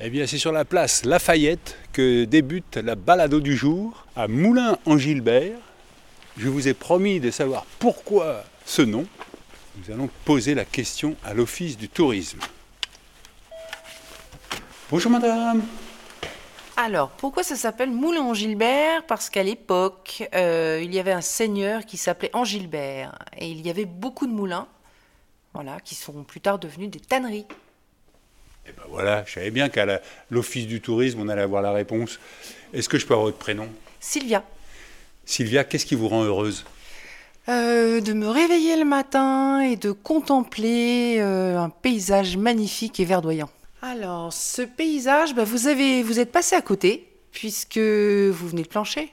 Eh bien, c'est sur la place Lafayette que débute la balado du jour à Moulin-en-Gilbert. Je vous ai promis de savoir pourquoi ce nom. Nous allons poser la question à l'Office du tourisme. Bonjour madame. Alors, pourquoi ça s'appelle Moulin en Gilbert? Parce qu'à l'époque, euh, il y avait un seigneur qui s'appelait Angilbert. Et il y avait beaucoup de moulins, voilà, qui sont plus tard devenus des tanneries. Eh ben voilà, je savais bien qu'à l'Office du tourisme, on allait avoir la réponse. Est-ce que je peux avoir votre prénom? Sylvia. Sylvia, qu'est-ce qui vous rend heureuse? Euh, de me réveiller le matin et de contempler euh, un paysage magnifique et verdoyant. Alors, ce paysage, bah, vous, avez, vous êtes passé à côté, puisque vous venez de plancher.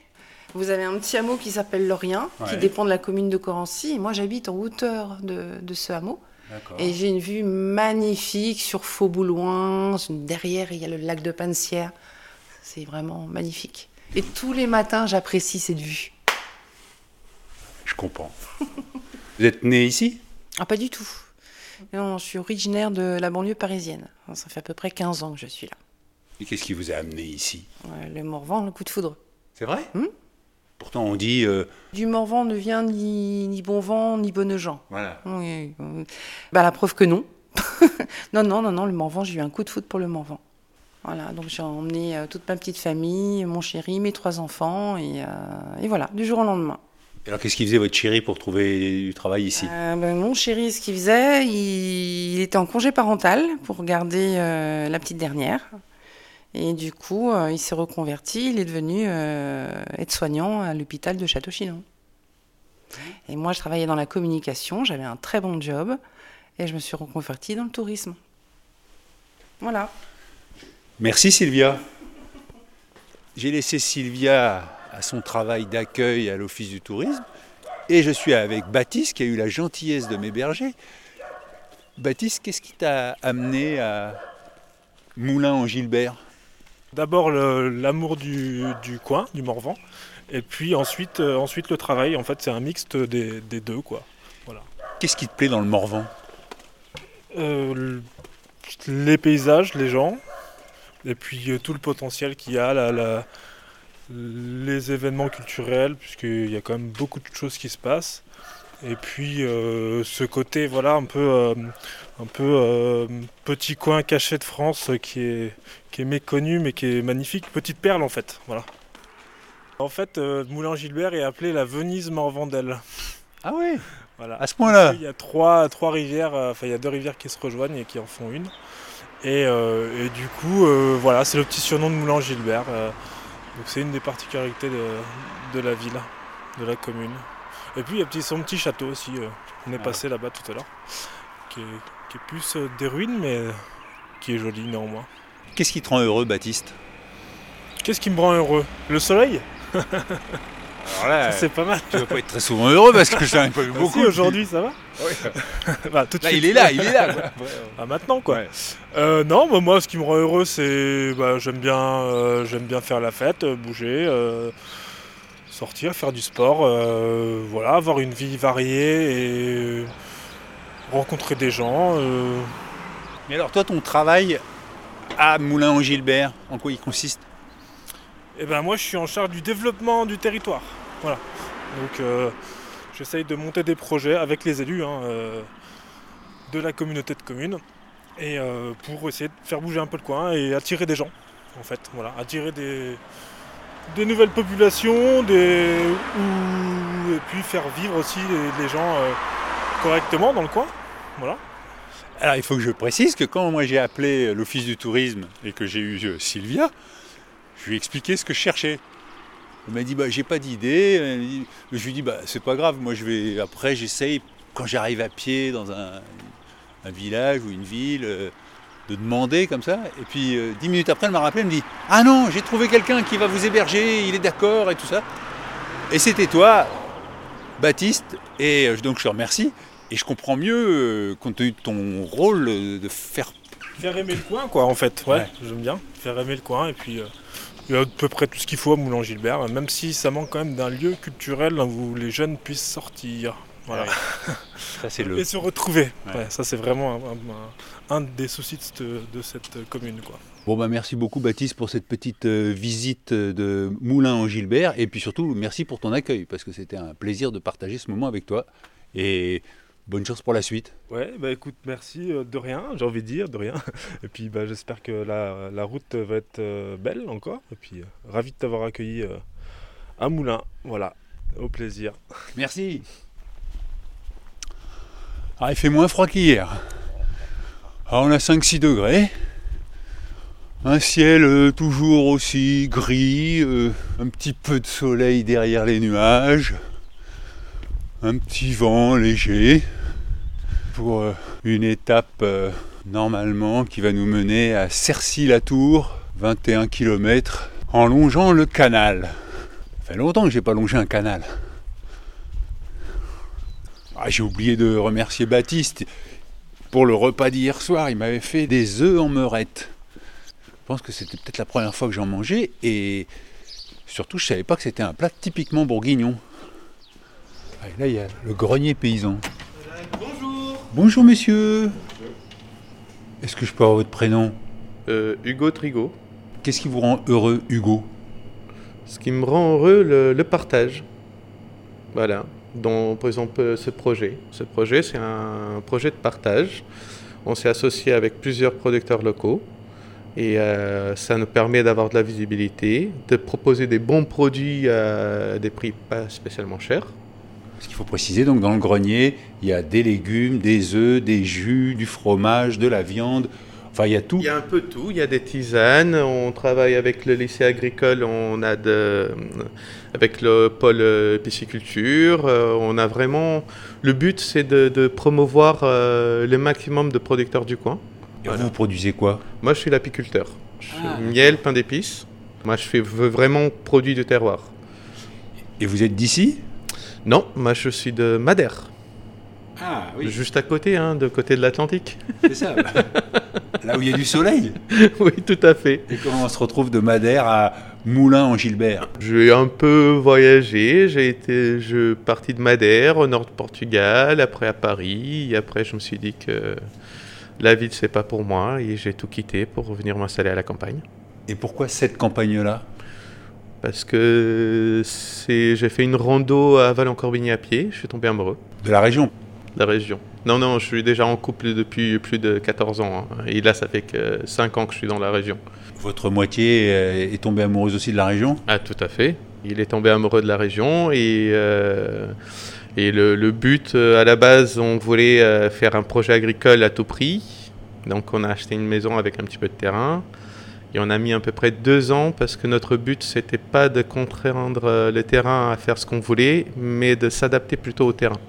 Vous avez un petit hameau qui s'appelle Lorient, qui dépend de la commune de Corancy. Et moi, j'habite en hauteur de, de ce hameau. Et j'ai une vue magnifique sur Fauboulouin. Derrière, il y a le lac de Pansière. C'est vraiment magnifique. Et tous les matins, j'apprécie cette vue. Je comprends. vous êtes né ici? Ah, pas du tout. Non, je suis originaire de la banlieue parisienne. Ça fait à peu près 15 ans que je suis là. Et qu'est-ce qui vous a amené ici? Le Morvan, le coup de foudre. C'est vrai? Hmm? Pourtant, on dit. euh, Du Morvan ne vient ni, ni bon vent, ni bonne gens. voilà. Oui, oui. Bah, la preuve que non. non, non, non, non, le Morvan, j'ai eu un coup de foudre pour le Morvan. Voilà, donc j'ai emmené euh, toute ma petite famille, mon chéri, mes trois enfants, et, euh, et voilà, du jour au lendemain. Et Alors, qu'est-ce qui faisait votre chéri pour trouver du travail ici? Euh, ben, mon chéri, ce qu'il faisait, il, il était en congé parental pour garder la petite dernière. Et du coup, euh, il s'est reconverti, il est devenu euh, aide-soignant à l'hôpital de Château-Chinon. Et moi, je travaillais dans la communication, j'avais un très bon job, et je me suis reconvertie dans le tourisme. Voilà. Merci Sylvia. J'ai laissé Sylvia à son travail d'accueil à l'Office du tourisme et je suis avec Baptiste qui a eu la gentillesse de m'héberger. Baptiste, qu'est-ce qui t'a amené à Moulin en Gilbert D'abord l'amour du, du coin, du Morvan, et puis ensuite, euh, ensuite le travail. En fait, c'est un mixte des, des deux, quoi. Qu'est-ce qui te plaît dans le Morvan? Euh, les paysages, les gens, et puis euh, tout le potentiel qu'il y a, la- la- les événements culturels, puisqu'il y a quand même beaucoup de choses qui se passent. Et puis euh, ce côté, voilà, un peu, euh, un peu euh, petit coin caché de France qui est, qui est méconnu mais qui est magnifique, petite perle en fait, voilà. En fait, Moulin-Gilbert est appelé la Venise Morvandelle. Ah ouais Voilà. À ce point-là Il y a trois, trois rivières, enfin il y a deux rivières qui se rejoignent et qui en font une. Et, euh, et du coup, euh, voilà, c'est le petit surnom de Moulin Gilbert. euh, donc c'est une des particularités de, de la ville, de la commune. Et puis il y a petit, son petit château aussi. euh, on est Ah. passé là-bas tout à l'heure, qui est, qui est plus euh, des ruines, mais qui est joli néanmoins. Qu'est-ce qui te rend heureux, Baptiste? Qu'est-ce qui me rend heureux? Le soleil? Alors là, C'est pas mal. tu vas pas être très souvent heureux parce que je t'en ai pas eu Merci, beaucoup. aujourd'hui ça va? Bah, tout de Là, suite. il est là, il est là. quoi. Ah, maintenant quoi. Ouais. Euh, non, bah, moi ce qui me rend heureux c'est bah, j'aime bien euh, j'aime bien faire la fête, euh, bouger, euh, sortir, faire du sport, euh, voilà, avoir une vie variée et rencontrer des gens. euh. Mais alors, toi, ton travail à Moulin en quoi il consiste? Et ben moi je suis en charge du développement du territoire. Voilà. Donc euh, j'essaye de monter des projets avec les élus hein, euh, de la communauté de communes et euh, pour essayer de faire bouger un peu le coin et attirer des gens en fait. Voilà, attirer des, des nouvelles populations, et puis faire vivre aussi les, gens euh, correctement dans le coin. Voilà. Alors, il faut que je précise que quand moi j'ai appelé l'Office du tourisme et que j'ai eu euh, Sylvia, je lui ai expliqué ce que je cherchais. Elle m'a dit, bah, j'ai pas d'idée. Je lui ai dit, bah, c'est pas grave, moi je vais. Après, j'essaye, quand j'arrive à pied dans un, un village ou une ville, euh, de demander comme ça. Et puis, euh, dix minutes après, elle m'a rappelé, elle me dit, ah non, j'ai trouvé quelqu'un qui va vous héberger, il est d'accord et tout ça. Et c'était toi, Baptiste, et euh, donc je te remercie. Et je comprends mieux, euh, compte tenu de ton rôle, euh, de faire. Faire aimer le coin, quoi, en fait. Ouais, Ouais. j'aime bien. Faire aimer le coin. Et puis, il y a à peu près tout ce qu'il faut à Moulin-Gilbert, même si ça manque quand même d'un lieu culturel où les jeunes puissent sortir. Voilà. Ça, c'est le. Et se retrouver. Ouais. Ouais, ça, c'est vraiment un, un- un des soucis de, cette- de cette commune, quoi. Bon bah merci beaucoup Baptiste pour cette petite euh, visite de Moulin en Gilbert et puis surtout merci pour ton accueil parce que c'était un plaisir de partager ce moment avec toi et bonne chance pour la suite. Ouais bah écoute merci euh, de rien j'ai envie de dire de rien et puis bah, j'espère que la, la, route va être euh, belle encore et puis ravi de t'avoir accueilli à Moulin voilà au plaisir. Merci. Ah, il fait moins froid qu'hier. Ah, on a 5-6 degrés. Un ciel euh, toujours aussi gris, euh, un petit peu de soleil derrière les nuages, un petit vent léger pour euh, une étape normalement qui va nous mener à Cercy-la-Tour, 21 km, en longeant le canal. Ça fait longtemps que j'ai pas longé un canal. Ah, j'ai oublié de remercier Baptiste pour le repas d'hier soir. Il m'avait fait des œufs en meurette. Je pense que c'était peut-être la première fois que j'en mangeais et surtout je savais pas que c'était un plat typiquement bourguignon. Là il y a le grenier paysan. Bonjour. Bonjour monsieur. Est-ce que je peux avoir votre prénom? Euh, Hugo Trigo. Qu'est-ce qui vous rend heureux Hugo? Ce qui me rend heureux, le, partage. Voilà. Donc, par exemple, ce projet. Ce projet, c'est un projet de partage. On s'est associé avec plusieurs producteurs locaux et euh, ça nous permet d'avoir de la visibilité, de proposer des bons produits à des prix pas spécialement chers. Ce qu'il faut préciser, donc dans le grenier, il y a des légumes, des œufs, des jus, du fromage, de la viande. Enfin, il y a tout. Il y a un peu tout. Il y a des tisanes. On travaille avec le lycée agricole. On a de, avec le pôle pisciculture. Euh, on a vraiment. Le but, c'est de, promouvoir euh, le maximum de producteurs du coin. Vous produisez quoi? Moi, je suis l'apiculteur. Ah. Miel, pain d'épices. Moi, je fais vraiment produits de terroir. Et vous êtes d'ici? Non, moi, je suis de Madère. Ah oui. Juste à côté, hein, de côté de l'Atlantique. C'est ça. Là où il y a du soleil. oui, tout à fait. Et comment on se retrouve de Madère à Moulin en Gilbert J'ai un peu voyagé. J'ai été, je parti de Madère au nord de Portugal, après à Paris. Et après, je me suis dit que la ville, c'est pas pour moi et j'ai tout quitté pour revenir m'installer à la campagne. Et pourquoi cette campagne-là? Parce que j'ai fait une rando à Vallon-Corbigny à pied, je suis tombé amoureux. De la région? La région. Non, non, je suis déjà en couple depuis plus de 14 ans. Hein. Et là, ça fait que 5 ans que je suis dans la région. Votre moitié euh, est tombée amoureuse aussi de la région? Ah, tout à fait. Il est tombé amoureux de la région et... Euh, et le, but, euh, à la base, on voulait faire un projet agricole à tout prix. Donc on a acheté une maison avec un petit peu de terrain. Et on a mis à peu près deux ans parce que notre but, c'était pas de contraindre le terrain à faire ce qu'on voulait, mais de s'adapter plutôt au terrain.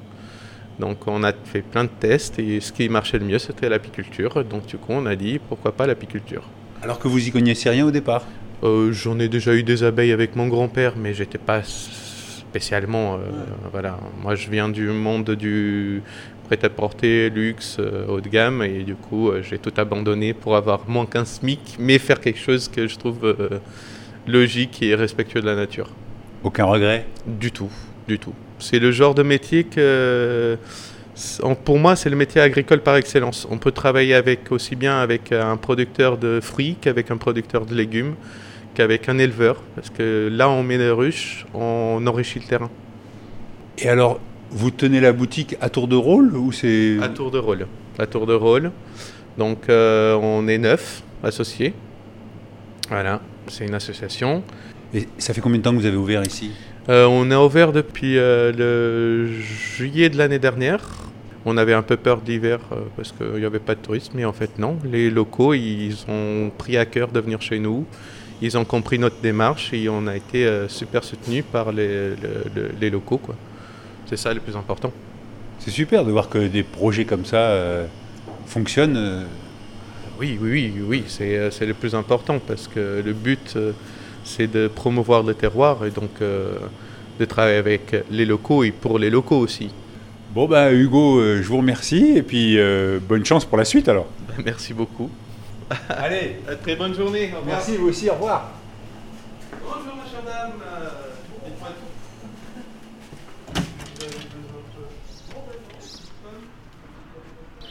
Donc on a fait plein de tests et ce qui marchait le mieux, c'était l'apiculture. Donc du coup, on a dit pourquoi pas l'apiculture. Alors que vous y connaissiez rien au départ? J'en ai déjà eu des abeilles avec mon grand-père, mais j'étais pas spécialement. Euh, voilà. Moi, je viens du monde du prêt-à-porter, luxe, euh, haut de gamme, et du coup, euh, j'ai tout abandonné pour avoir moins qu'un SMIC, mais faire quelque chose que je trouve logique et respectueux de la nature. Aucun regret? Du tout, du tout. C'est le genre de métier que pour moi, c'est le métier agricole par excellence. On peut travailler avec aussi bien avec un producteur de fruits qu'avec un producteur de légumes avec un éleveur, parce que là on met les ruches, on enrichit le terrain. Et alors, vous tenez la boutique à tour de rôle ou c'est À tour de rôle. À tour de rôle. Donc euh, on est neuf associés. Voilà, c'est une association. Et ça fait combien de temps que vous avez ouvert ici? On a ouvert depuis euh, le juillet de l'année dernière. On avait un peu peur d'hiver parce qu'il n'y avait pas de tourisme, mais en fait non. Les locaux, ils ont pris à cœur de venir chez nous ils ont compris notre démarche et on a été euh, super soutenus par les, les locaux. Quoi. C'est ça le plus important. C'est super de voir que des projets comme ça euh, fonctionnent. Euh. Oui, oui, oui, oui c'est, le plus important parce que le but, c'est de promouvoir le terroir et donc de travailler avec les locaux et pour les locaux aussi. Bon, ben Hugo, je vous remercie et puis bonne chance pour la suite alors. Ben, merci beaucoup. Allez, très bonne journée. Merci, vous aussi, au revoir. Bonjour, ma chère dame.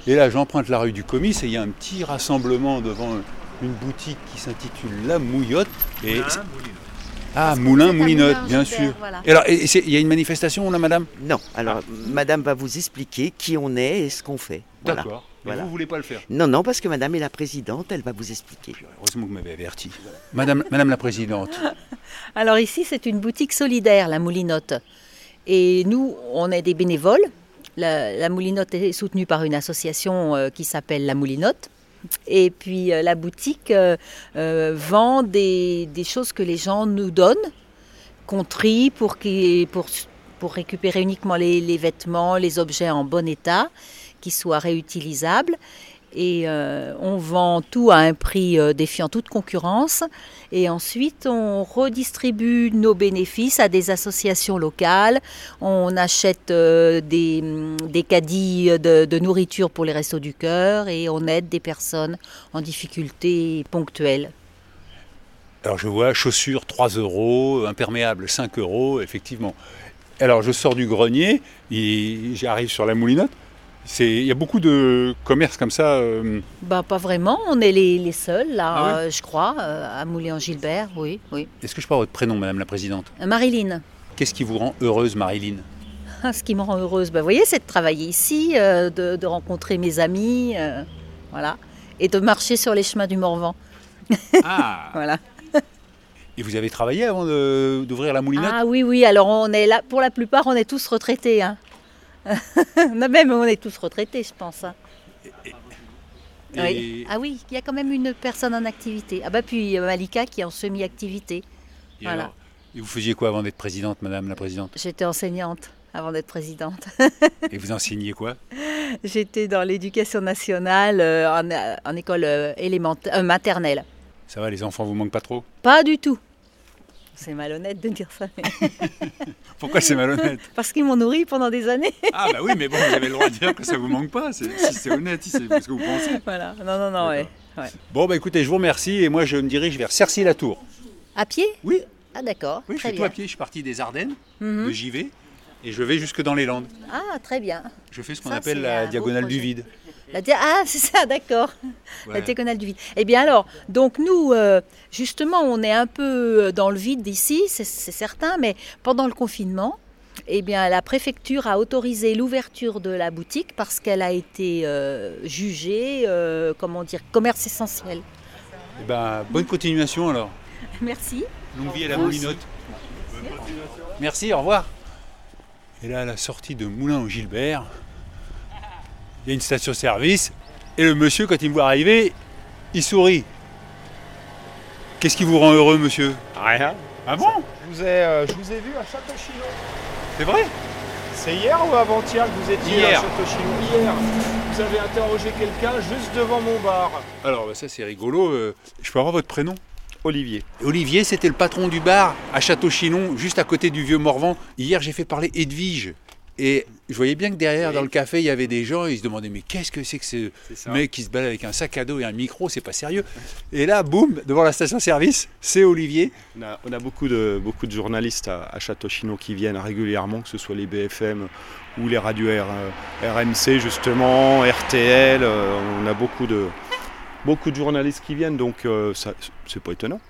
Et là, j'emprunte la rue du Comice et il y a un petit rassemblement devant une boutique qui s'intitule La Mouillotte. Et Moulin, ah, Moulin, Moulinotte, Moulin, bien sûr. voilà. Et alors, il y a une manifestation là, madame? Non, alors madame va vous expliquer qui on est et ce qu'on fait. Voilà. D'accord. Voilà. vous voulez pas le faire? Non, non, parce que madame est la présidente, elle va vous expliquer. Heureusement que vous m'avez averti. Madame, madame la présidente, Alors ici, c'est une boutique solidaire, la Moulinotte. Et nous, on est des bénévoles. La, la Moulinotte est soutenue par une association euh, qui s'appelle la Moulinotte. Et puis euh, la boutique euh, euh, vend des, choses que les gens nous donnent, qu'on pour, récupérer uniquement les vêtements, les objets en bon état, qui soient réutilisables. Et euh, on vend tout à un prix euh, défiant toute concurrence. Et ensuite, on redistribue nos bénéfices à des associations locales. On achète euh, des, hum, des caddies de, de nourriture pour les restos du cœur et on aide des personnes en difficulté ponctuelle. alors je vois chaussures 3 euros, imperméables 5 euros, effectivement. Alors je sors du grenier, j'arrive sur la Moulinotte. Il y a beaucoup de commerces comme ça. euh, Ben, pas vraiment, on est les, les seuls, là, Ah ouais euh, je crois, euh, à Moulay-en-Gilbert, oui, oui. Est-ce que je peux avoir votre prénom, madame la présidente? Euh, Marilyn, Qu'est-ce qui vous rend heureuse, Marilyn? Ah, ce qui me rend heureuse, ben, vous voyez, c'est de travailler ici, de, de rencontrer mes amis, voilà, et de marcher sur les chemins du Morvan, Ah voilà. Et vous avez travaillé avant d'ouvrir la Moulinette? Ah oui, oui, alors on est là, pour la plupart, on est tous retraités. Hein. Non, Même on est tous retraités, je pense. hein. Et- Oui. Ah oui, il y a quand même une personne en activité. Ah bah puis Malika qui est en semi-activité. et voilà. alors Et vous faisiez quoi avant d'être présidente, madame la présidente? J'étais enseignante avant d'être présidente. Et vous enseigniez quoi? J'étais dans l'éducation nationale euh, en, euh, en école euh, élémentaire, euh, maternelle. Ça va, les enfants vous manquent pas trop? Pas du tout. C'est malhonnête de dire ça, mais- Pourquoi c'est malhonnête? Parce qu'ils m'ont nourri pendant des années. Ah bah oui, mais bon, vous avez le droit de dire que ça vous manque pas. Si c'est honnête, si c'est ce que vous pensez. Voilà, non, non, non, ouais. Bon bah écoutez, je vous remercie et moi je me dirige vers Cercy-la-Tour. À pied? Oui, Ah d'accord, oui, je très suis tout bien. à pied. Je suis parti des Ardennes, Mhm. de JV, et je vais jusque dans les Landes. Ah, très bien. Je fais ce qu'on appelle la diagonale du vide. La dia- Ah, c'est ça, d'accord. La diagonale du vide. Eh bien alors, donc nous, euh, justement, on est un peu euh, dans le vide d'ici, c'est certain, mais pendant le confinement, eh bien, la préfecture a autorisé l'ouverture de la boutique parce qu'elle a été euh, jugée, euh, comment dire, commerce essentiel. Eh ben, bonne continuation alors. Merci. Longue vie à la Moulinotte. Merci, au revoir. Et là, à la sortie de Moulin au Gilbert, il y a une station-service. Et le monsieur, quand il me voit arriver, il sourit. Qu'est-ce qui vous rend heureux, monsieur? Rien. Ah bon? Je vous ai, euh, je vous ai vu à Château-Chinon. C'est vrai? C'est hier ou avant-hier que vous étiez Hier. à Château-Chinon? Hier. Vous avez interrogé quelqu'un juste devant mon bar. Alors, bah, ça c'est rigolo. euh, Je peux avoir votre prénom? Olivier. Olivier, c'était le patron du bar à Château-Chinon, juste à côté du vieux Morvan. Hier, j'ai fait parler Edwige. Et je voyais bien que derrière, dans le café, il y avait des gens, ils se demandaient Mais qu'est-ce que c'est que ce mec qui se balade avec un sac à dos et un micro C'est pas sérieux. Et là, boum, devant la station-service, c'est Olivier. On a, on a beaucoup, de, beaucoup de journalistes à, à Château-Chinon qui viennent régulièrement, que ce soit les BFM ou les radios R- euh, RMC justement, RTL. euh, on a beaucoup de, beaucoup de journalistes qui viennent, donc euh, ça, c'est pas étonnant.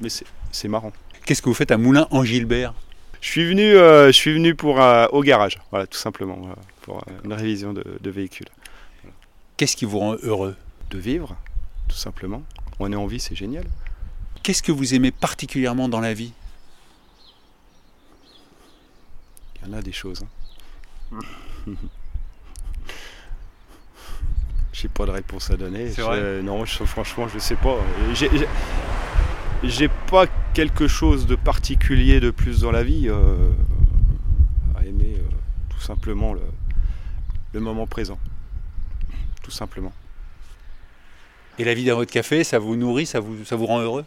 Mais c'est, c'est marrant. Qu'est-ce que vous faites à Moulin en Gilbert Je suis venu, euh, je suis venu pour, euh, au garage, voilà, tout simplement, voilà, pour euh, une révision de, de véhicule. Qu'est-ce qui vous rend heureux? De vivre, tout simplement. On est en vie, c'est génial. Qu'est-ce que vous aimez particulièrement dans la vie? Il y en a des choses. hein. J'ai pas de réponse à donner. C'est Je- vrai Non, je- franchement, je sais pas. J'ai- j'ai- J'ai pas quelque chose de particulier de plus dans la vie euh, à aimer euh, tout simplement le, le moment présent. Tout simplement. Et la vie dans votre café, ça vous nourrit, ça vous, ça vous rend heureux?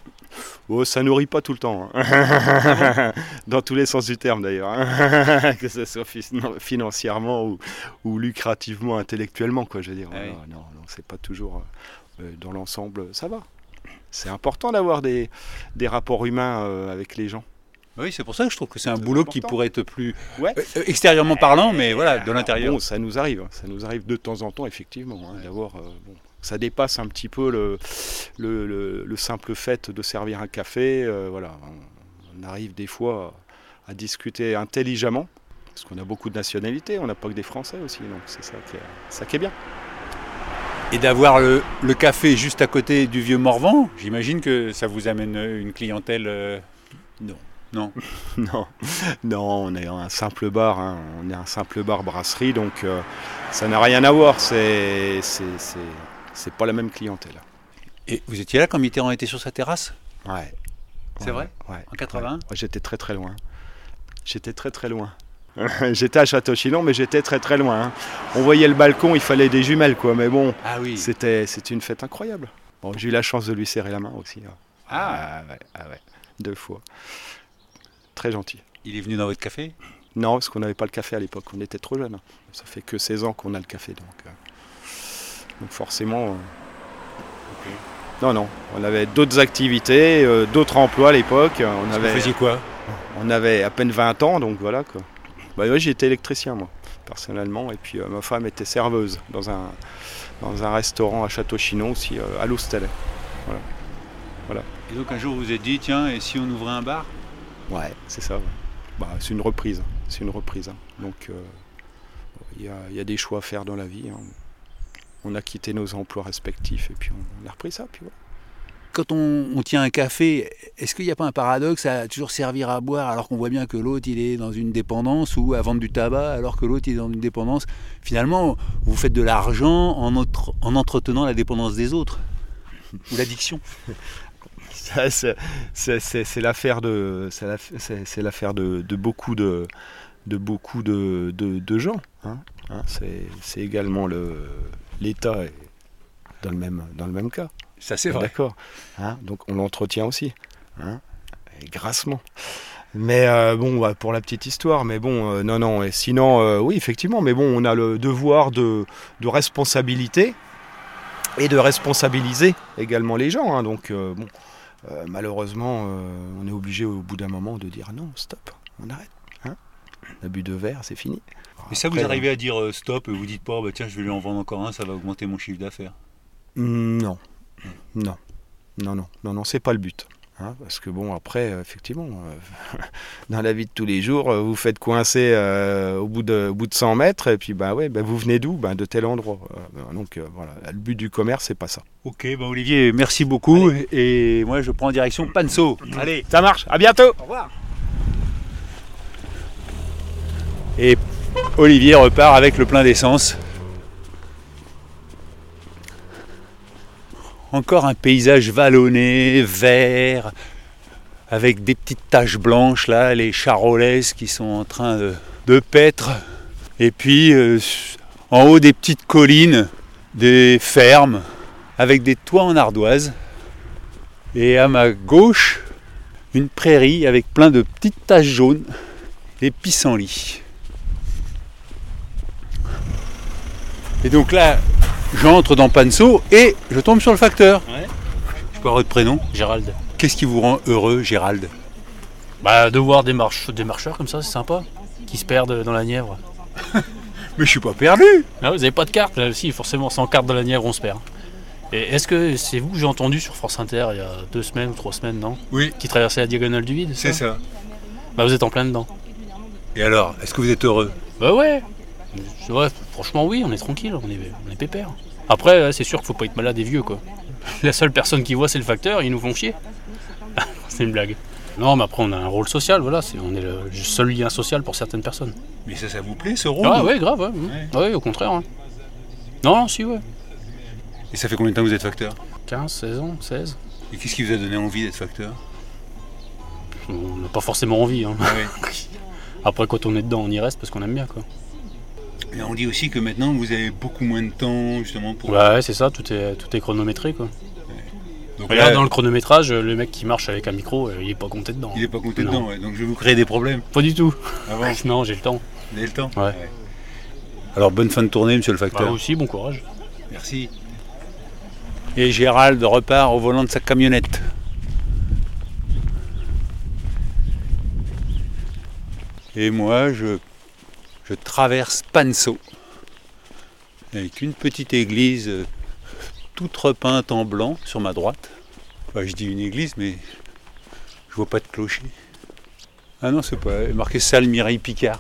Oh, ça nourrit pas tout le temps. hein. Dans tous les sens du terme d'ailleurs. hein. que ce soit financièrement ou, ou lucrativement, intellectuellement. Quoi, je veux dire. Ah oui. Non, non, non, c'est pas toujours. euh, dans l'ensemble, ça va. C'est important d'avoir des, des rapports humains euh, avec les gens. Oui, c'est pour ça que je trouve que c'est un boulot qui pourrait être plus Ouais. euh, euh, extérieurement parlant, mais voilà, de l'intérieur. bon, ça nous arrive. Ça nous arrive de temps en temps, effectivement, hein, d'avoir euh, bon, Ça dépasse un petit peu le, le, le- le simple fait de servir un café. euh, voilà, on, on arrive des fois à discuter intelligemment, parce qu'on a beaucoup de nationalités, on n'a pas que des Français aussi, donc c'est ça qui est bien. Et d'avoir le, le café juste à côté du vieux Morvan, j'imagine que ça vous amène une clientèle. euh, Non. Non. Non, non, on est un simple bar, hein, on est un simple bar brasserie, donc euh, ça n'a rien à voir, c'est c'est- c'est- c'est pas la même clientèle. Et vous étiez là quand Mitterrand était sur sa terrasse? Ouais. C'est Ouais, vrai? Ouais, En 81 ouais. Ouais, J'étais très très loin. J'étais très très loin. j'étais à Château-Chinon, mais j'étais très très loin. hein. On voyait le balcon, il fallait des jumelles, quoi, mais bon, Ah oui. c'était une fête incroyable. Bon, j'ai eu la chance de lui serrer la main aussi. hein. Ah, ouais, ah ouais, deux fois. Très gentil. il est venu dans votre café? Non, parce qu'on n'avait pas le café à l'époque, on était trop jeunes. Ça fait que 16 ans qu'on a le café, donc, euh, donc forcément. euh, Non, non, on avait d'autres activités, euh, d'autres emplois à l'époque. On Vous avait, faisiez quoi? On avait à peine 20 ans, donc voilà quoi. Bah oui, j'étais électricien moi, personnellement, et puis euh, ma femme était serveuse dans un, dans un restaurant à Château-Chinon aussi, euh, à l'Oustel. Et donc un jour vous vous êtes dit, tiens, et si on ouvrait un bar? Ouais, c'est ça. ouais. Bah, c'est une reprise, c'est une reprise. hein. Donc euh, il y, a, il y a des choix à faire dans la vie. hein. On a quitté nos emplois respectifs et puis on, on a repris ça. Puis voilà. Quand on, tient un café, est-ce qu'il n'y a pas un paradoxe à toujours servir à boire alors qu'on voit bien que l'autre il est dans une dépendance ou à vendre du tabac alors que l'autre est dans une dépendance? Finalement, vous faites de l'argent en, entre- en entretenant la dépendance des autres ou l'addiction. C'est- l'affaire de, beaucoup de, gens. hein. Hein, c'est également le l'État dans le même cas. Ça c'est vrai. D'accord. Hein, donc on l'entretient aussi. Hein, et grassement. Mais euh, bon, bah, pour la petite histoire, mais bon, euh, non, non. Et sinon, euh, oui, effectivement, mais bon, on a le devoir de, de responsabilité et de responsabiliser également les gens. hein. donc, euh, bon, euh, malheureusement, euh, on est obligé au bout d'un moment de dire non, stop, on arrête. Hein L'abus de verre, c'est fini. Mais ça vous arrivez à dire euh, stop et vous dites pas, bah, tiens, je vais lui en vendre encore un, ça va augmenter mon chiffre d'affaires. Non, non, non, non, non, non, c'est pas le but. hein, parce que bon, après, effectivement, euh, dans la vie de tous les jours, euh, vous faites coincer euh, au, bout de, au bout de 100 mètres, et puis bah ouais, bah, vous venez d'où? Bah, De tel endroit. Euh, donc euh, voilà, le but du commerce, c'est pas ça. Ok, bah Olivier, merci beaucoup. Et moi je prends direction Panso. Allez, Ça marche, à bientôt au revoir. Et Olivier repart avec le plein d'essence. Encore un paysage vallonné, vert, avec des petites taches blanches là, les charolaises qui sont en train de, de paître. Et puis euh, en haut des petites collines, des fermes avec des toits en ardoise. Et à ma gauche, une prairie avec plein de petites taches jaunes et pissenlits. Et donc là, j'entre dans Panso et je tombe sur le facteur. Ouais. Je peux avoir votre prénom? Gérald. Qu'est-ce qui vous rend heureux, Gérald? Bah, de voir des, marche- des marcheurs comme ça, c'est sympa. Qui se perdent dans la Nièvre. Mais je suis pas perdu Ah, vous avez pas de carte? Là, si, forcément, sans carte dans la Nièvre, on se perd. Et est-ce que c'est vous que j'ai entendu sur France Inter il y a deux semaines ou trois semaines, non? Oui, Qui traversait la diagonale du vide c'est ça. Bah, vous êtes en plein dedans. Et alors, est-ce que vous êtes heureux? Bah, ouais. Ouais, franchement, oui, on est tranquille, on est, on est pépère. Après, c'est sûr qu'il faut pas être malade et vieux, quoi. La seule personne qui voit, c'est le facteur, ils nous font chier. c'est une blague. Non, mais après, on a un rôle social, voilà, on est le seul lien social pour certaines personnes. Mais ça, ça vous plaît ce rôle Ah ouais, grave, ouais. Ouais, au contraire. Non, non, si, ouais. Et ça fait combien de temps que vous êtes facteur? 15, 16 ans, 16. Et qu'est-ce qui vous a donné envie d'être facteur? On n'a pas forcément envie. Hein. Après, quand on est dedans, on y reste parce qu'on aime bien, quoi. Et on dit aussi que maintenant vous avez beaucoup moins de temps justement pour. Ouais, c'est ça, tout est, tout est chronométré, quoi. Donc Regarde, là, dans le chronométrage, le mec qui marche avec un micro, euh, il est pas compté dedans. il est pas compté Non. dedans, ouais. donc je vais vous créer des problèmes. Pas du tout. Avant, Non, j'ai le temps. vous avez le temps Ouais. Alors bonne fin de tournée, monsieur le Bah, facteur. aussi, bon courage. Merci. Et Gérald repart au volant de sa camionnette. Et moi, je, je traverse Panso avec une petite église euh, toute repeinte en blanc sur ma droite. Je dis une église, mais je vois pas de clocher. Ah non, c'est pas. Marqué salle Mireille Picard.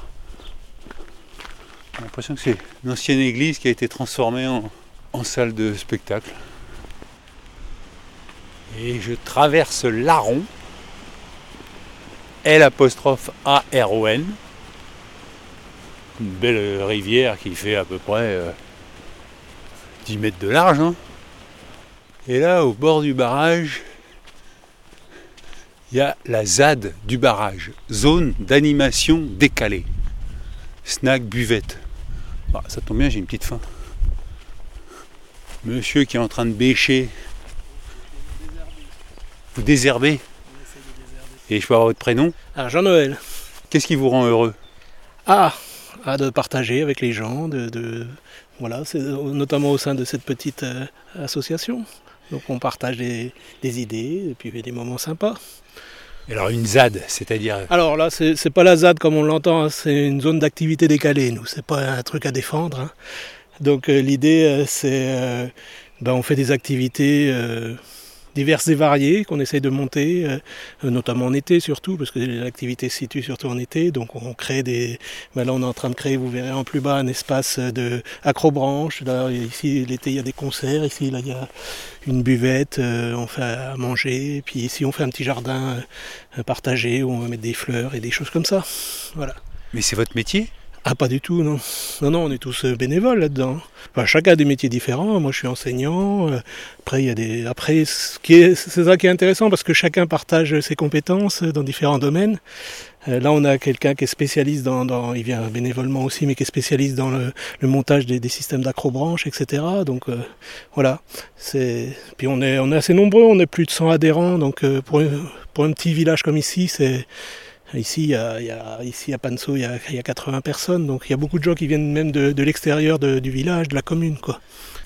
J'ai l'impression que c'est une ancienne église qui a été transformée en, salle de spectacle. Et je traverse l'Aron, L apostrophe R O N, une belle rivière qui fait à peu près euh, 10 mètres de large. hein. Et là, au bord du barrage, il y a la ZAD du barrage, zone d'animation décalée. Snack buvette. Bah, ça tombe bien, j'ai une petite faim. Monsieur qui est en train de bêcher. Vous désherbez? Et je peux avoir votre prénom? Ah, Jean-Noël. Qu'est-ce qui vous rend heureux? Ah, ah, de partager avec les gens, de, de- voilà, notamment au sein de cette petite euh, association. Donc on partage des, des idées et puis des moments sympas. Alors une ZAD, c'est-à-dire? Alors là, c'est pas la ZAD comme on l'entend, hein, c'est une zone d'activité décalée. Nous, c'est pas un truc à défendre. hein. Donc euh, l'idée, euh, c'est, ben, on fait des activités diverses et variées qu'on essaye de monter, euh, notamment en été surtout, parce que l'activité se situe surtout en été. Donc on crée des, ben là on est en train de créer, vous verrez en plus bas, un espace de acrobranche. Ici l'été il y a des concerts, ici là il y a une buvette, euh, on fait à manger, et puis ici on fait un petit jardin euh, partagé où on va mettre des fleurs et des choses comme ça. Voilà. Mais c'est votre métier? Ah pas du tout, non. Non, non, on est tous euh, bénévoles là-dedans. Enfin, chacun a des métiers différents. Moi je suis enseignant. euh, Après, il y a des. Après, ce est... c'est ça qui est intéressant parce que chacun partage ses compétences dans différents domaines. Euh, Là, on a quelqu'un qui est spécialiste dans, dans- il vient bénévolement aussi, mais qui est spécialiste dans le, le montage des, des systèmes d'acrobranche, etc. Donc euh, voilà. C'est. Puis on est, on est assez nombreux. On est plus de 100 adhérents. Donc euh, pour, pour un petit village comme ici, c'est Ici, il y a, il y a- ici à Panso, il y, a, il y a 80 personnes, donc il y a beaucoup de gens qui viennent même de, de l'extérieur de- du village, de la commune. Quoi.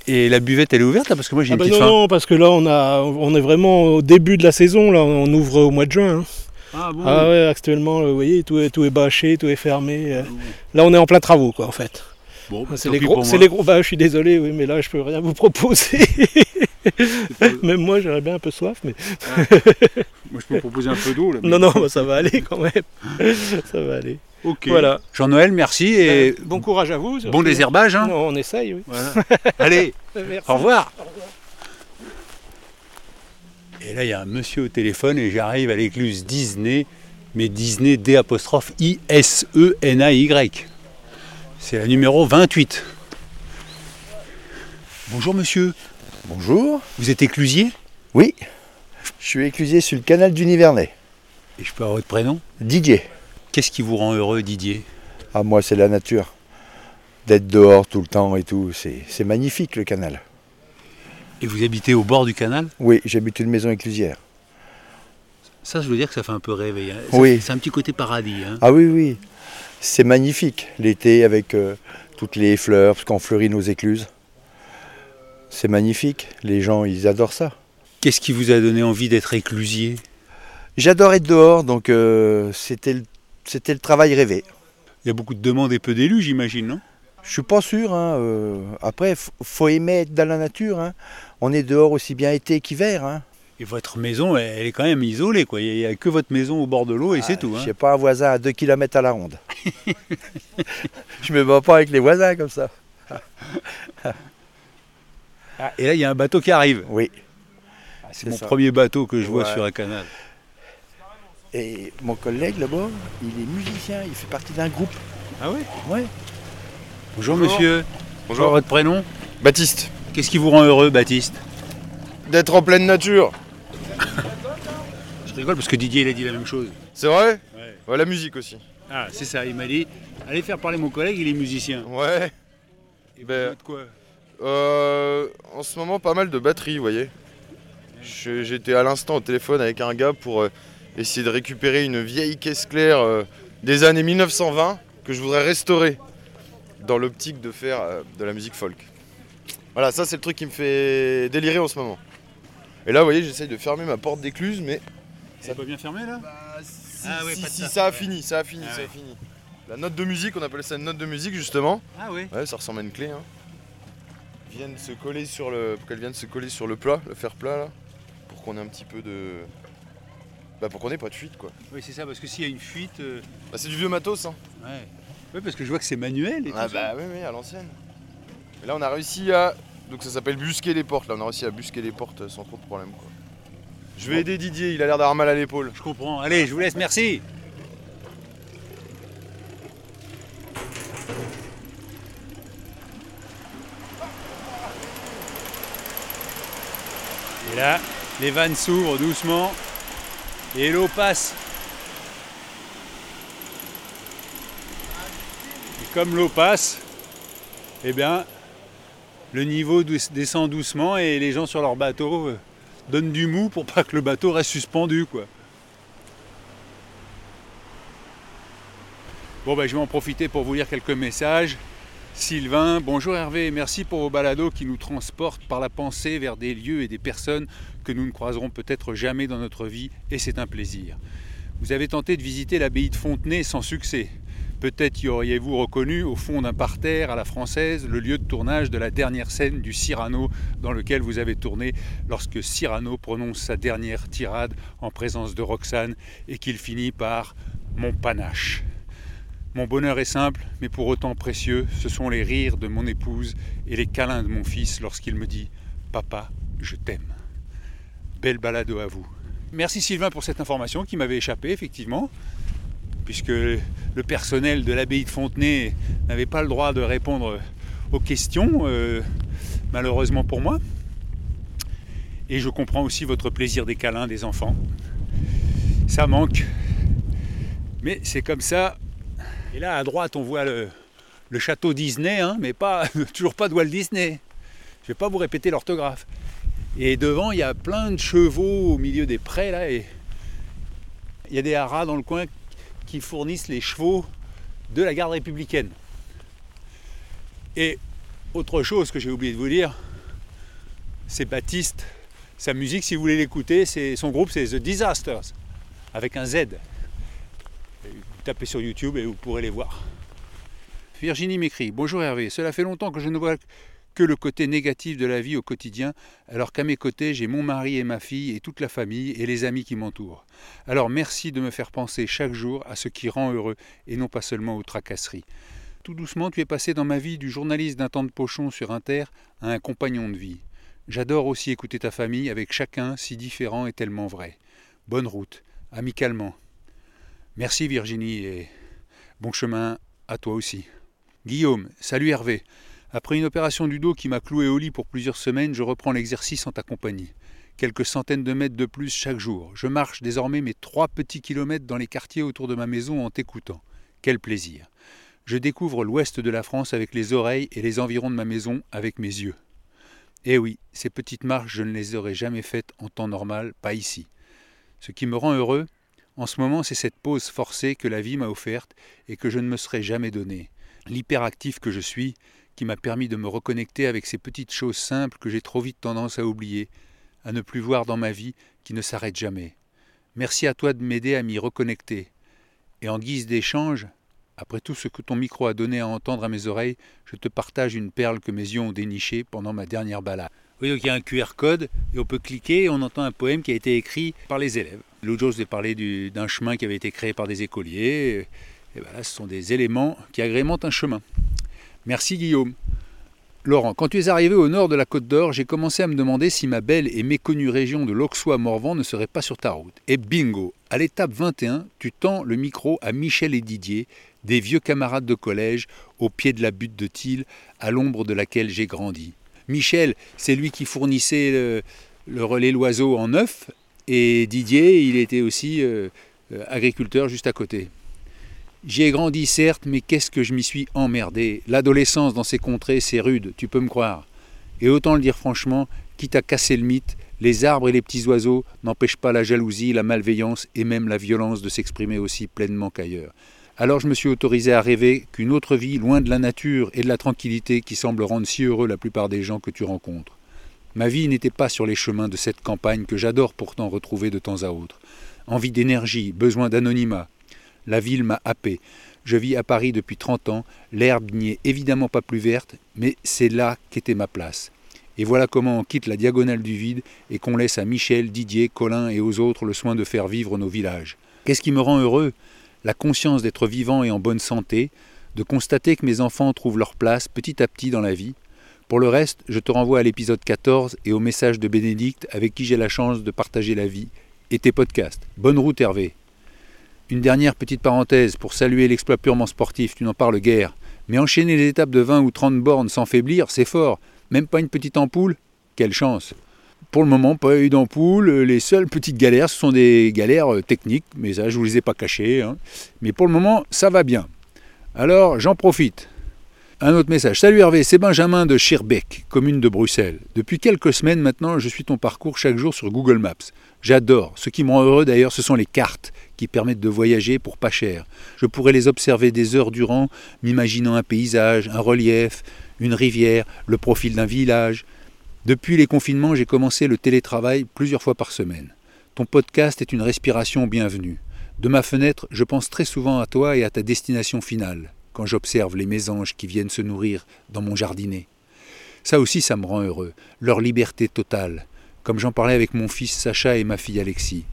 Et la buvette, elle est ouverte là Parce que moi j'ai Ah une bah petite non, faim. non, parce que là, on, a, on est vraiment au début de la saison, là, on ouvre au mois de juin. hein. Ah bon Ah ouais, actuellement, vous voyez, tout est, tout est bâché, tout est fermé. euh. Là, on est en plein travaux, quoi, en fait. Bon, C'est les gros, les gros. Bah, je suis désolé, oui, mais là, je peux rien vous proposer. Même moi, j'aurais bien un peu soif, mais Moi je peux proposer un peu d'eau là. mais- non, non, bah, ça va aller quand même. ça va aller. Ok. Voilà. Jean-Noël, merci et Euh, bon courage à vous. bon désherbage. Hein Non, on essaye, oui. Voilà. Allez, Merci. au revoir. Et là, il y a un monsieur au téléphone et j'arrive à l'écluse Disney, mais Disney D apostrophe I-S-E-N-A-Y. C'est la numéro 28. Bonjour monsieur, Bonjour. vous êtes éclusier Oui. Je suis éclusier sur le canal du Nivernais. Et je peux avoir votre prénom? Didier. Qu'est-ce qui vous rend heureux Didier? Ah, moi, c'est la nature. D'être dehors tout le temps et tout, c'est magnifique le canal. Et vous habitez au bord du canal? Oui, j'habite une maison éclusière. Ça, je veux dire que ça fait un peu rêver. hein. Ça- Oui. C'est un petit côté paradis. hein. Ah oui, oui. C'est magnifique l'été avec euh, toutes les fleurs, parce qu'on fleurit nos écluses. C'est magnifique. Les gens, ils adorent ça. Qu'est-ce qui vous a donné envie d'être éclusier? J'adore être dehors, donc euh, c'était le, travail rêvé. Il y a beaucoup de demandes et peu d'élus, j'imagine, non? Je suis pas sûr. hein, euh, après, faut aimer être dans la nature. hein. On est dehors aussi bien été qu'hiver. hein. Et votre maison, elle elle est quand même isolée, quoi. Il n'y a, que votre maison au bord de l'eau et c'est tout. hein. Je pas un voisin à 2 km à la ronde. je me bats pas avec les voisins comme ça. Ah, et là, il y a un bateau qui arrive. Oui. Ah, c'est mon ça. premier bateau que je vois Ouais. sur un canal. Et mon collègue là-bas, il est musicien, il fait partie d'un groupe. Ah oui Ouais. Bonjour, Bonjour. monsieur. Bonjour. votre prénom? Baptiste. Qu'est-ce qui vous rend heureux, Baptiste? D'être en pleine nature. Je rigole parce que Didier, il a dit la même chose. C'est vrai? Ouais. Ouais, la musique aussi. Ah, c'est ça, il m'a dit allez faire parler mon collègue, il est musicien. Ouais. Et vous Ben- faites quoi? Euh, en ce moment, pas mal de batteries, vous voyez. J'étais à l'instant au téléphone avec un gars pour euh, essayer de récupérer une vieille caisse claire euh, des années 1920 que je voudrais restaurer dans l'optique de faire euh, de la musique folk. Voilà, ça c'est le truc qui me fait délirer en ce moment. Et là, vous voyez, j'essaye de fermer ma porte d'écluse, mais Ça pas bien fermé là? Si, Ah ouais, si, si, ça. ça a fini, ça a fini, Ah ça a fini. La note de musique, on appelle ça une note de musique justement. Ah oui. Ouais, ça ressemble à une clé. hein. Vienne se coller sur le, qu'elle vienne se coller sur le plat, le fer plat là, pour qu'on ait un petit peu de, bah pour qu'on ait pas de fuite quoi. Oui, c'est ça, parce que s'il y a une fuite. euh, Bah, c'est du vieux matos hein. Ouais. Ouais, parce que je vois que c'est manuel et Ah tout bah oui oui à l'ancienne. Et là on a réussi à, donc ça s'appelle busquer les portes là, on a réussi à busquer les portes sans trop de problème quoi. Je vais aider Didier, il a l'air d'avoir mal à l'épaule. Je comprends. Allez, je vous laisse, merci. Et là, les vannes s'ouvrent doucement et l'eau passe. Et comme l'eau passe, eh bien, le niveau descend doucement et les gens sur leur bateau euh, donnent du mou pour pas que le bateau reste suspendu, quoi. Bon, ben, je vais en profiter pour vous lire quelques messages. Sylvain, bonjour Hervé, merci pour vos balados qui nous transportent par la pensée vers des lieux et des personnes que nous ne croiserons peut-être jamais dans notre vie, et c'est un plaisir. Vous avez tenté de visiter l'abbaye de Fontenay sans succès. Peut-être y auriez-vous reconnu, au fond d'un parterre à la française, le lieu de tournage de la dernière scène du Cyrano dans lequel vous avez tourné lorsque Cyrano prononce sa dernière tirade en présence de Roxane et qu'il finit par Mon panache. Mon bonheur est simple, mais pour autant précieux, ce sont les rires de mon épouse et les câlins de mon fils lorsqu'il me dit Papa, je t'aime. Belle balado à vous. Merci Sylvain pour cette information qui m'avait échappé, effectivement, puisque le personnel de l'abbaye de Fontenay n'avait pas le droit de répondre aux questions, euh, malheureusement pour moi. Et je comprends aussi votre plaisir des câlins des enfants. Ça manque. Mais c'est comme ça, et là, à droite, on voit le, château Disney, hein, mais pas, toujours pas de Walt Disney. Je ne vais pas vous répéter l'orthographe. Et devant, il y a plein de chevaux au milieu des prés, là, et il y a des haras dans le coin qui fournissent les chevaux de la garde républicaine. Et autre chose que j'ai oublié de vous dire, c'est Baptiste. Sa musique, si vous voulez l'écouter, son groupe, c'est The Disasters, avec un Z. Tapez sur YouTube et vous pourrez les voir. Virginie m'écrit Bonjour Hervé, cela fait longtemps que je ne vois que le côté négatif de la vie au quotidien, alors qu'à mes côtés j'ai mon mari et ma fille et toute la famille et les amis qui m'entourent. Alors merci de me faire penser chaque jour à ce qui rend heureux et non pas seulement aux tracasseries. Tout doucement, tu es passé dans ma vie du journaliste d'un temps de pochon sur Inter à un compagnon de vie. J'adore aussi écouter ta famille avec chacun si différent et tellement vrai. Bonne route, amicalement. Merci Virginie et bon chemin à toi aussi. Guillaume, salut Hervé. Après une opération du dos qui m'a cloué au lit pour plusieurs semaines, je reprends l'exercice en ta compagnie. Quelques centaines de mètres de plus chaque jour. Je marche désormais mes trois petits kilomètres dans les quartiers autour de ma maison en t'écoutant. Quel plaisir. Je découvre l'ouest de la France avec les oreilles et les environs de ma maison avec mes yeux. Eh oui, ces petites marches, je ne les aurais jamais faites en temps normal, pas ici. Ce qui me rend heureux, en ce moment, c'est cette pause forcée que la vie m'a offerte et que je ne me serais jamais donnée. L'hyperactif que je suis, qui m'a permis de me reconnecter avec ces petites choses simples que j'ai trop vite tendance à oublier, à ne plus voir dans ma vie, qui ne s'arrêtent jamais. Merci à toi de m'aider à m'y reconnecter. Et en guise d'échange, après tout ce que ton micro a donné à entendre à mes oreilles, je te partage une perle que mes yeux ont dénichée pendant ma dernière balade. Oui, donc il y a un QR code et on peut cliquer et on entend un poème qui a été écrit par les élèves. L'autre jour, je vous parlé du- d'un chemin qui avait été créé par des écoliers. Là, ce sont des éléments qui agrémentent un chemin. Merci Guillaume. Laurent, quand tu es arrivé au nord de la Côte d'Or, j'ai commencé à me demander si ma belle et méconnue région de l'Auxois-Morvan ne serait pas sur ta route. Et bingo, à l'étape 21, tu tends le micro à Michel et Didier, des vieux camarades de collège, au pied de la butte de Thiel, à l'ombre de laquelle j'ai grandi. Michel, c'est lui qui fournissait le, relais l'oiseau en neuf, et Didier, il était aussi euh, euh, agriculteur juste à côté. J'y ai grandi certes, mais qu'est-ce que je m'y suis emmerdé. L'adolescence dans ces contrées, c'est rude, tu peux me croire. Et autant le dire franchement, quitte à casser le mythe, les arbres et les petits oiseaux n'empêchent pas la jalousie, la malveillance et même la violence de s'exprimer aussi pleinement qu'ailleurs. Alors je me suis autorisé à rêver qu'une autre vie, loin de la nature et de la tranquillité qui semble rendre si heureux la plupart des gens que tu rencontres. Ma vie n'était pas sur les chemins de cette campagne que j'adore pourtant retrouver de temps à autre. Envie d'énergie, besoin d'anonymat. La ville m'a happé. Je vis à Paris depuis 30 ans, l'herbe n'y est évidemment pas plus verte, mais c'est là qu'était ma place. Et voilà comment on quitte la diagonale du vide et qu'on laisse à Michel, Didier, Colin et aux autres le soin de faire vivre nos villages. Qu'est-ce qui me rend heureux? La conscience d'être vivant et en bonne santé, de constater que mes enfants trouvent leur place petit à petit dans la vie. Pour le reste, je te renvoie à l'épisode 14 et au message de Bénédicte avec qui j'ai la chance de partager la vie et tes podcasts. Bonne route Hervé. Une dernière petite parenthèse pour saluer l'exploit purement sportif, tu n'en parles guère. Mais enchaîner les étapes de 20 ou 30 bornes sans faiblir, c'est fort. Même pas une petite ampoule? Quelle chance Pour le moment, pas eu d'ampoule. Les seules petites galères, ce sont des galères euh, techniques, mais ça, je ne vous les ai pas cachées. Hein. Mais pour le moment, ça va bien. Alors, j'en profite. Un autre message. Salut Hervé, c'est Benjamin de Schirbeck, commune de Bruxelles. Depuis quelques semaines maintenant, je suis ton parcours chaque jour sur Google Maps. J'adore. Ce qui me rend heureux d'ailleurs, ce sont les cartes qui permettent de voyager pour pas cher. Je pourrais les observer des heures durant, m'imaginant un paysage, un relief, une rivière, le profil d'un village. Depuis les confinements, j'ai commencé le télétravail plusieurs fois par semaine. Ton podcast est une respiration bienvenue. De ma fenêtre, je pense très souvent à toi et à ta destination finale, quand j'observe les mésanges qui viennent se nourrir dans mon jardinet. Ça aussi, ça me rend heureux, leur liberté totale, comme j'en parlais avec mon fils Sacha et ma fille Alexis.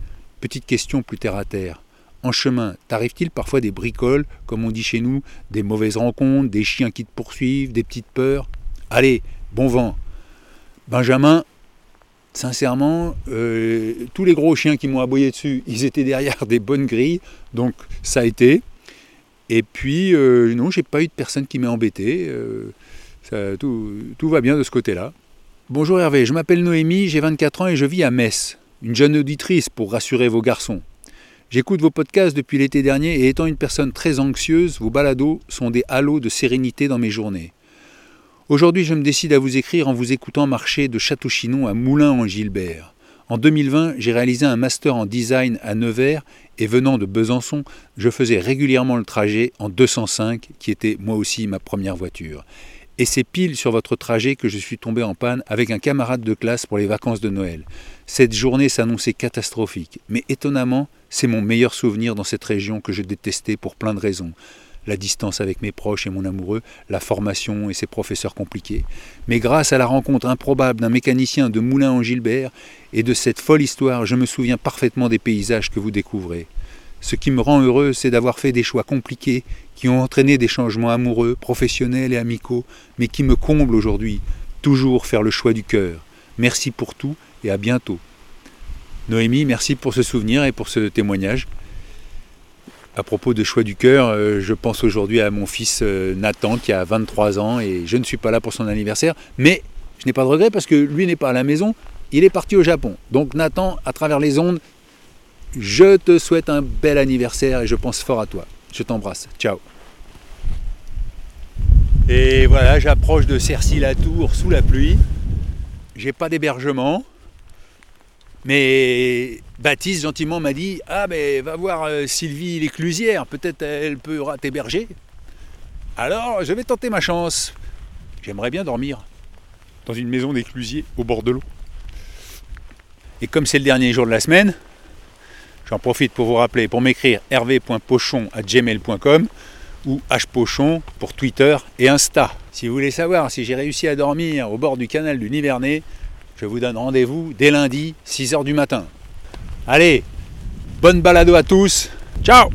Petite question plus terre à terre. En chemin, t'arrive-t-il parfois des bricoles, comme on dit chez nous, des mauvaises rencontres, des chiens qui te poursuivent, des petites peurs? Allez, bon vent. Benjamin, sincèrement, euh, tous les gros chiens qui m'ont aboyé dessus, ils étaient derrière des bonnes grilles, donc ça a été. Et puis, euh, non, j'ai pas eu de personne qui m'ait embêté. Euh, tout va bien de ce côté-là. Bonjour Hervé, je m'appelle Noémie, j'ai 24 ans et je vis à Metz. Une jeune auditrice pour rassurer vos garçons. J'écoute vos podcasts depuis l'été dernier et étant une personne très anxieuse, vos balados sont des halos de sérénité dans mes journées. Aujourd'hui, je me décide à vous écrire en vous écoutant marcher de Château-Chinon à Moulins-en-Gilbert. En 2020, j'ai réalisé un master en design à Nevers et venant de Besançon, je faisais régulièrement le trajet en 205 qui était moi aussi ma première voiture. Et c'est pile sur votre trajet que je suis tombé en panne avec un camarade de classe pour les vacances de Noël. Cette journée s'annonçait catastrophique, mais étonnamment, c'est mon meilleur souvenir dans cette région que je détestais pour plein de raisons. La distance avec mes proches et mon amoureux, la formation et ses professeurs compliqués. Mais grâce à la rencontre improbable d'un mécanicien de Moulin en Gilbert et de cette folle histoire, je me souviens parfaitement des paysages que vous découvrez. Ce qui me rend heureux, c'est d'avoir fait des choix compliqués qui ont entraîné des changements amoureux, professionnels et amicaux, mais qui me comblent aujourd'hui. Toujours faire le choix du cœur. Merci pour tout et à bientôt. Noémie, merci pour ce souvenir et pour ce témoignage. À propos de choix du cœur, euh, je pense aujourd'hui à mon fils euh, Nathan qui a 23 ans et je ne suis pas là pour son anniversaire, mais je n'ai pas de regret parce que lui n'est pas à la maison, il est parti au Japon. Donc Nathan, à travers les ondes, je te souhaite un bel anniversaire et je pense fort à toi. Je t'embrasse. Ciao. Et voilà, j'approche de Cercy-la-Tour sous la pluie. J'ai pas d'hébergement. Mais Baptiste gentiment m'a dit Ah, mais va voir euh, Sylvie l'éclusière, peut-être elle peut t'héberger. Alors, je vais tenter ma chance. J'aimerais bien dormir dans une maison d'éclusier au bord de l'eau. Et comme c'est le dernier jour de la semaine, J'en profite pour vous rappeler, pour m'écrire hervé.pochon.gmail.com ou hpochon pour Twitter et Insta. Si vous voulez savoir si j'ai réussi à dormir au bord du canal du Nivernais, je vous donne rendez-vous dès lundi, 6h du matin. Allez, bonne balado à tous. Ciao